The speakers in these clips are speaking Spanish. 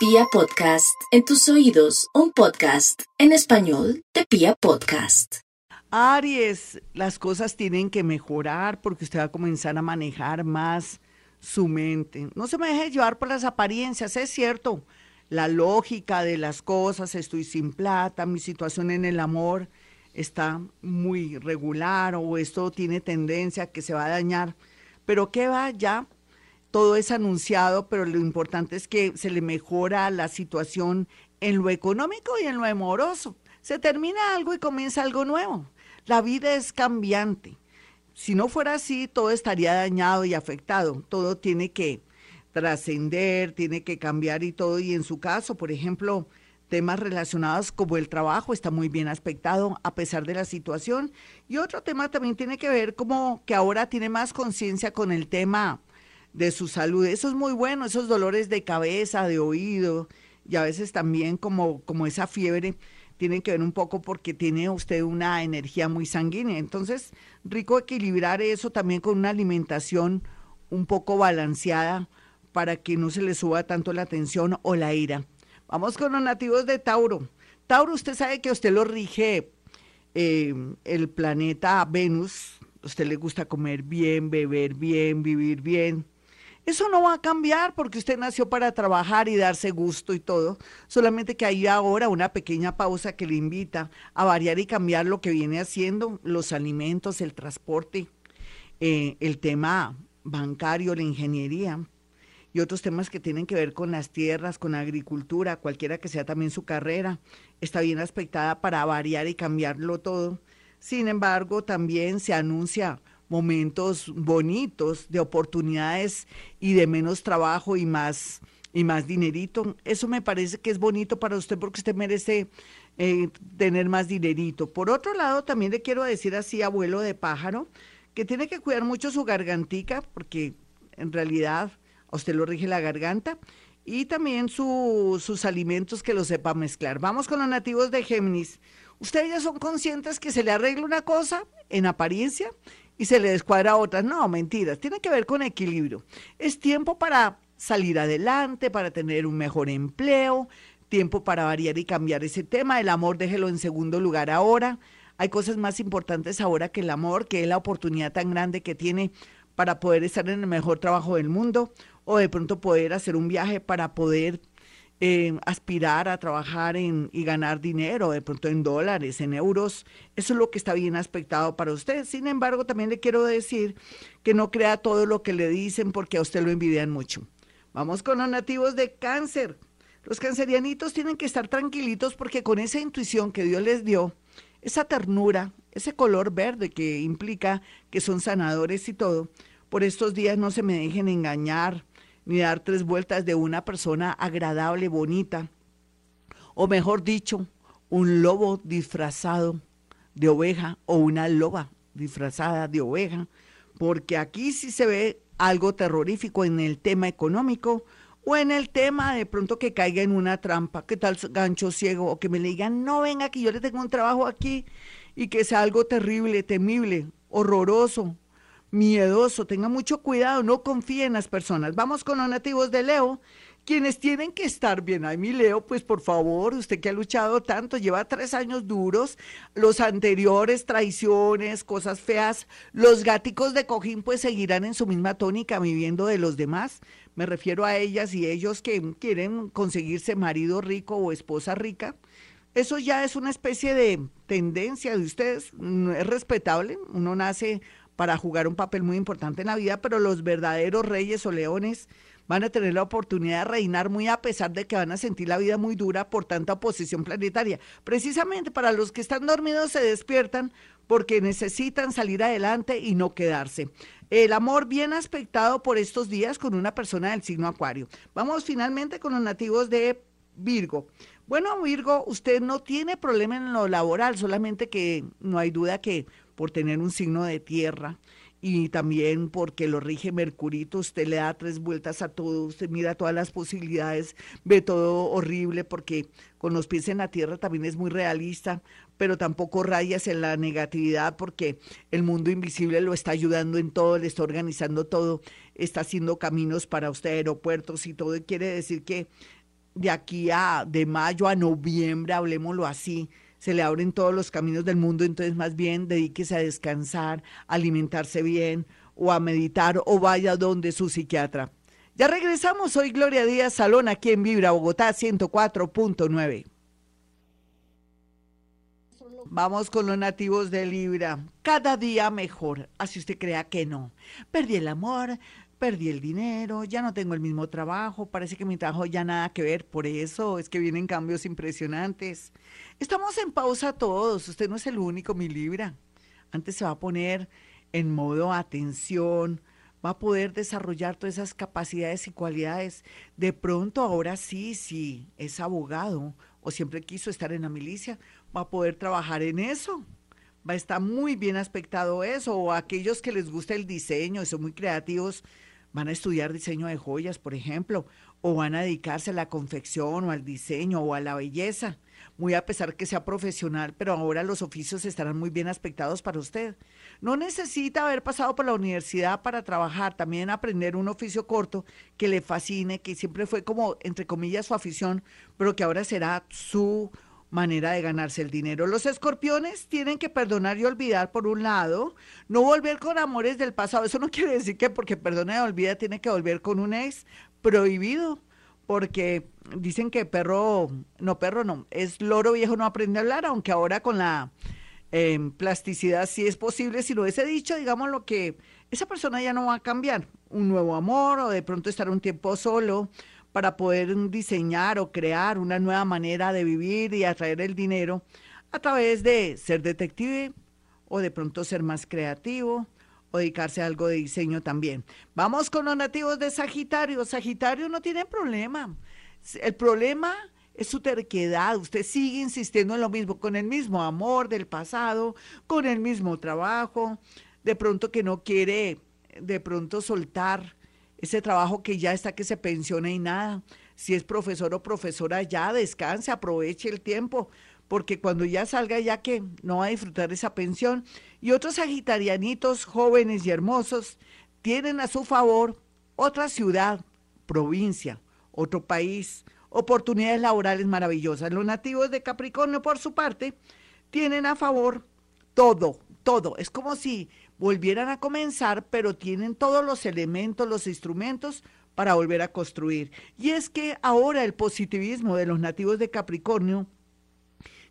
Pia Podcast, en tus oídos, un podcast en español de Pia Podcast. Aries, las cosas tienen que mejorar porque usted va a comenzar a manejar más su mente. No se me deje llevar por las apariencias, es cierto. La lógica de las cosas, estoy sin plata, mi situación en el amor está muy regular o esto tiene tendencia a que se va a dañar. Pero ¿qué va ya? Todo es anunciado, pero lo importante es que se le mejora la situación en lo económico y en lo amoroso. Se termina algo y comienza algo nuevo. La vida es cambiante. Si no fuera así, todo estaría dañado y afectado. Todo tiene que trascender, tiene que cambiar y todo. Y en su caso, por ejemplo, temas relacionados como el trabajo está muy bien aspectado a pesar de la situación. Y otro tema también tiene que ver como que ahora tiene más conciencia con el tema de su salud. Eso es muy bueno, esos dolores de cabeza, de oído y a veces también como, como esa fiebre tienen que ver un poco porque tiene usted una energía muy sanguínea. Entonces, rico equilibrar eso también con una alimentación un poco balanceada para que no se le suba tanto la tensión o la ira. Vamos con los nativos de Tauro. Tauro, usted sabe que usted lo rige eh, el planeta Venus. Usted le gusta comer bien, beber bien, vivir bien. Eso no va a cambiar porque usted nació para trabajar y darse gusto y todo. Solamente que hay ahora una pequeña pausa que le invita a variar y cambiar lo que viene haciendo, los alimentos, el transporte, eh, el tema bancario, la ingeniería y otros temas que tienen que ver con las tierras, con la agricultura, cualquiera que sea también su carrera, está bien aspectada para variar y cambiarlo todo. Sin embargo, también se anuncia momentos bonitos de oportunidades y de menos trabajo y más y más dinerito. Eso me parece que es bonito para usted porque usted merece eh, tener más dinerito. Por otro lado, también le quiero decir así, abuelo de pájaro, que tiene que cuidar mucho su gargantica porque en realidad a usted lo rige la garganta y también sus alimentos que lo sepa mezclar. Vamos con los nativos de Géminis. Ustedes ya son conscientes que se le arregla una cosa en apariencia y se le descuadra a otras. No, mentiras, tiene que ver con equilibrio. Es tiempo para salir adelante, para tener un mejor empleo, tiempo para variar y cambiar ese tema. El amor déjelo en segundo lugar ahora. Hay cosas más importantes ahora que el amor, que es la oportunidad tan grande que tiene para poder estar en el mejor trabajo del mundo o de pronto poder hacer un viaje para poder eh, aspirar a trabajar en, y ganar dinero, de pronto en dólares, en euros, eso es lo que está bien aspectado para usted. Sin embargo, también le quiero decir que no crea todo lo que le dicen porque a usted lo envidian mucho. Vamos con los nativos de cáncer. Los cancerianitos tienen que estar tranquilitos porque con esa intuición que Dios les dio, esa ternura, ese color verde que implica que son sanadores y todo, por estos días no se me dejen engañar, ni dar tres vueltas de una persona agradable, bonita, o mejor dicho, un lobo disfrazado de oveja o una loba disfrazada de oveja, porque aquí sí se ve algo terrorífico en el tema económico o en el tema de pronto que caiga en una trampa, que tal gancho ciego, o que me le digan, no venga, que yo le tengo un trabajo aquí y que sea algo terrible, temible, horroroso, miedoso, tenga mucho cuidado, no confíe en las personas. Vamos con los nativos de Leo, quienes tienen que estar bien. Ay, mi Leo, pues por favor, usted que ha luchado tanto, lleva tres años duros, los anteriores, traiciones, cosas feas, los gáticos de cojín pues seguirán en su misma tónica viviendo de los demás. Me refiero a ellas y ellos que quieren conseguirse marido rico o esposa rica. Eso ya es una especie de tendencia de ustedes, es respetable, uno nace para jugar un papel muy importante en la vida, pero los verdaderos reyes o leones van a tener la oportunidad de reinar muy a pesar de que van a sentir la vida muy dura por tanta oposición planetaria. Precisamente para los que están dormidos se despiertan porque necesitan salir adelante y no quedarse. El amor bien aspectado por estos días con una persona del signo acuario. Vamos finalmente con los nativos de Virgo. Bueno, Virgo, usted no tiene problema en lo laboral, solamente que no hay duda que por tener un signo de tierra y también porque lo rige Mercurito, usted le da tres vueltas a todo, usted mira todas las posibilidades, ve todo horrible porque con los pies en la tierra también es muy realista, pero tampoco rayas en la negatividad porque el mundo invisible lo está ayudando en todo, le está organizando todo, está haciendo caminos para usted, aeropuertos y todo, y quiere decir que de aquí a de mayo a noviembre, hablemoslo así, se le abren todos los caminos del mundo, entonces más bien dedíquese a descansar, a alimentarse bien o a meditar o vaya donde su psiquiatra. Ya regresamos, hoy Gloria Díaz Salón aquí en Vibra, Bogotá 104.9. Vamos con los nativos de Libra. Cada día mejor, así usted crea que no. Perdí el amor, perdí el dinero, ya no tengo el mismo trabajo, parece que mi trabajo ya nada que ver, por eso es que vienen cambios impresionantes. Estamos en pausa todos, usted no es el único, mi Libra. Antes se va a poner en modo atención, va a poder desarrollar todas esas capacidades y cualidades. De pronto, ahora sí, sí, es abogado o siempre quiso estar en la milicia, va a poder trabajar en eso. Va a estar muy bien aspectado eso. O aquellos que les gusta el diseño y son muy creativos, van a estudiar diseño de joyas, por ejemplo, o van a dedicarse a la confección o al diseño o a la belleza, muy a pesar que sea profesional, pero ahora los oficios estarán muy bien aspectados para usted. No necesita haber pasado por la universidad para trabajar, también aprender un oficio corto que le fascine, que siempre fue como, entre comillas, su afición, pero que ahora será su manera de ganarse el dinero. Los escorpiones tienen que perdonar y olvidar por un lado, no volver con amores del pasado. Eso no quiere decir que porque perdona y olvida tiene que volver con un ex prohibido, porque dicen que perro, no perro no, es loro viejo no aprende a hablar, aunque ahora con la em, plasticidad sí es posible, si lo hubiese dicho, digamos lo que esa persona ya no va a cambiar, un nuevo amor o de pronto estar un tiempo solo para poder diseñar o crear una nueva manera de vivir y atraer el dinero a través de ser detective o de pronto ser más creativo o dedicarse a algo de diseño también. Vamos con los nativos de Sagitario. Sagitario no tiene problema. El problema es su terquedad. Usted sigue insistiendo en lo mismo, con el mismo amor del pasado, con el mismo trabajo, de pronto que no quiere de pronto soltar ese trabajo que ya está que se pensiona y nada. Si es profesor o profesora, ya descanse, aproveche el tiempo, porque cuando ya salga ya que no va a disfrutar esa pensión. Y otros sagitarianitos jóvenes y hermosos tienen a su favor otra ciudad, provincia, otro país, oportunidades laborales maravillosas. Los nativos de Capricornio, por su parte, tienen a favor todo, todo. Es como si volvieran a comenzar, pero tienen todos los elementos, los instrumentos para volver a construir. Y es que ahora el positivismo de los nativos de Capricornio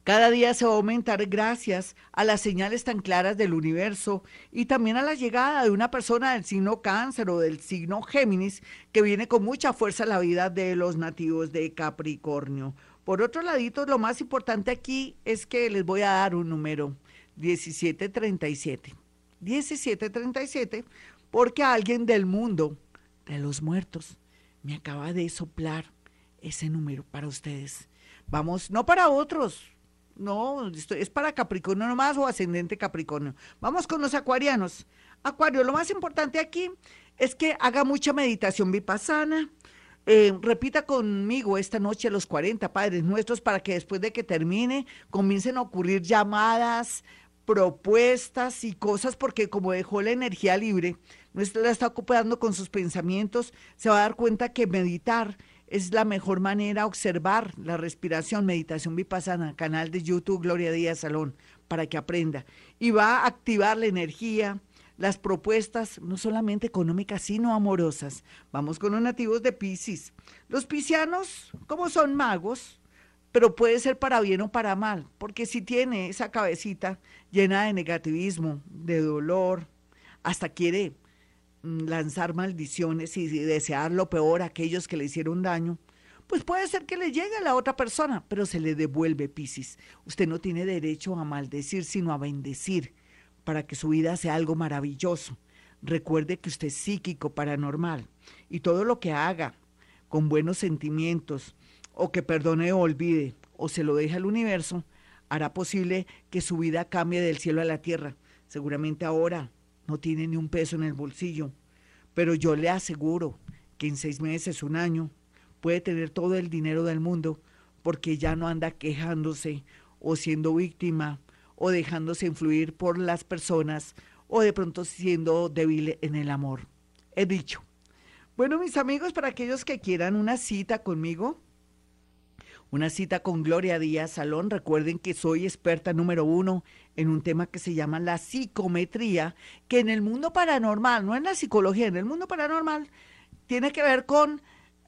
cada día se va a aumentar gracias a las señales tan claras del universo y también a la llegada de una persona del signo cáncer o del signo Géminis que viene con mucha fuerza a la vida de los nativos de Capricornio. Por otro ladito, lo más importante aquí es que les voy a dar un número, 1737. 1737, porque alguien del mundo de los muertos me acaba de soplar ese número para ustedes. Vamos, no para otros, no, es para Capricornio nomás o ascendente Capricornio. Vamos con los acuarianos. Acuario, lo más importante aquí es que haga mucha meditación vipassana. Eh, repita conmigo esta noche los 40 Padres Nuestros para que después de que termine comiencen a ocurrir llamadas, propuestas y cosas, porque como dejó la energía libre, no la está ocupando con sus pensamientos, se va a dar cuenta que meditar es la mejor manera, observar la respiración, meditación vipassana, canal de YouTube Gloria Díaz Salón, para que aprenda. Y va a activar la energía, las propuestas, no solamente económicas, sino amorosas. Vamos con los nativos de Pisces. Los piscianos, como son magos, pero puede ser para bien o para mal, porque si tiene esa cabecita llena de negativismo, de dolor, hasta quiere mm, lanzar maldiciones y desear lo peor a aquellos que le hicieron daño, pues puede ser que le llegue a la otra persona, pero se le devuelve, Piscis. Usted no tiene derecho a maldecir, sino a bendecir, para que su vida sea algo maravilloso. Recuerde que usted es psíquico, paranormal, y todo lo que haga con buenos sentimientos, o que perdone o olvide, o se lo deje al universo, hará posible que su vida cambie del cielo a la tierra. Seguramente ahora no tiene ni un peso en el bolsillo, pero yo le aseguro que en seis meses, un año, puede tener todo el dinero del mundo porque ya no anda quejándose o siendo víctima o dejándose influir por las personas o de pronto siendo débil en el amor. He dicho. Bueno, mis amigos, para aquellos que quieran una cita conmigo, una cita con Gloria Díaz Salón. Recuerden que soy experta número uno en un tema que se llama la psicometría, que en el mundo paranormal, no en la psicología, en el mundo paranormal, tiene que ver con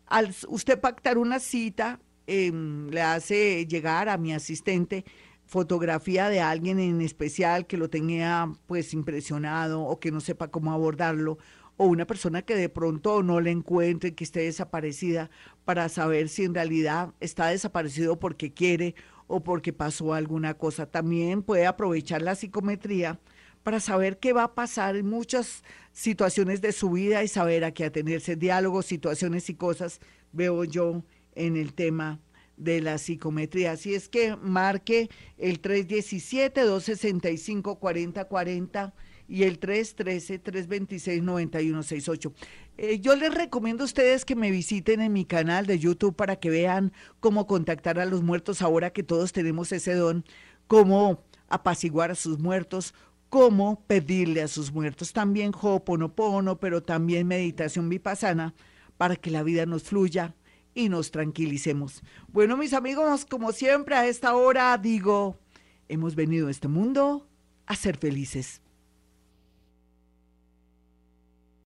al usted pactar una cita, em, le hace llegar a mi asistente fotografía de alguien en especial que lo tenga pues impresionado o que no sepa cómo abordarlo o una persona que de pronto no le encuentre, que esté desaparecida, para saber si en realidad está desaparecido porque quiere o porque pasó alguna cosa. También puede aprovechar la psicometría para saber qué va a pasar en muchas situaciones de su vida y saber a qué atenerse. Diálogos, situaciones y cosas veo yo en el tema de la psicometría. Así es que marque el 317-265-4040 y el 313-326-9168. Eh, yo les recomiendo a ustedes que me visiten en mi canal de YouTube para que vean cómo contactar a los muertos ahora que todos tenemos ese don, cómo apaciguar a sus muertos, cómo pedirle a sus muertos. También Ho'oponopono, pero también meditación vipassana para que la vida nos fluya y nos tranquilicemos. Bueno, mis amigos, como siempre a esta hora digo, hemos venido a este mundo a ser felices.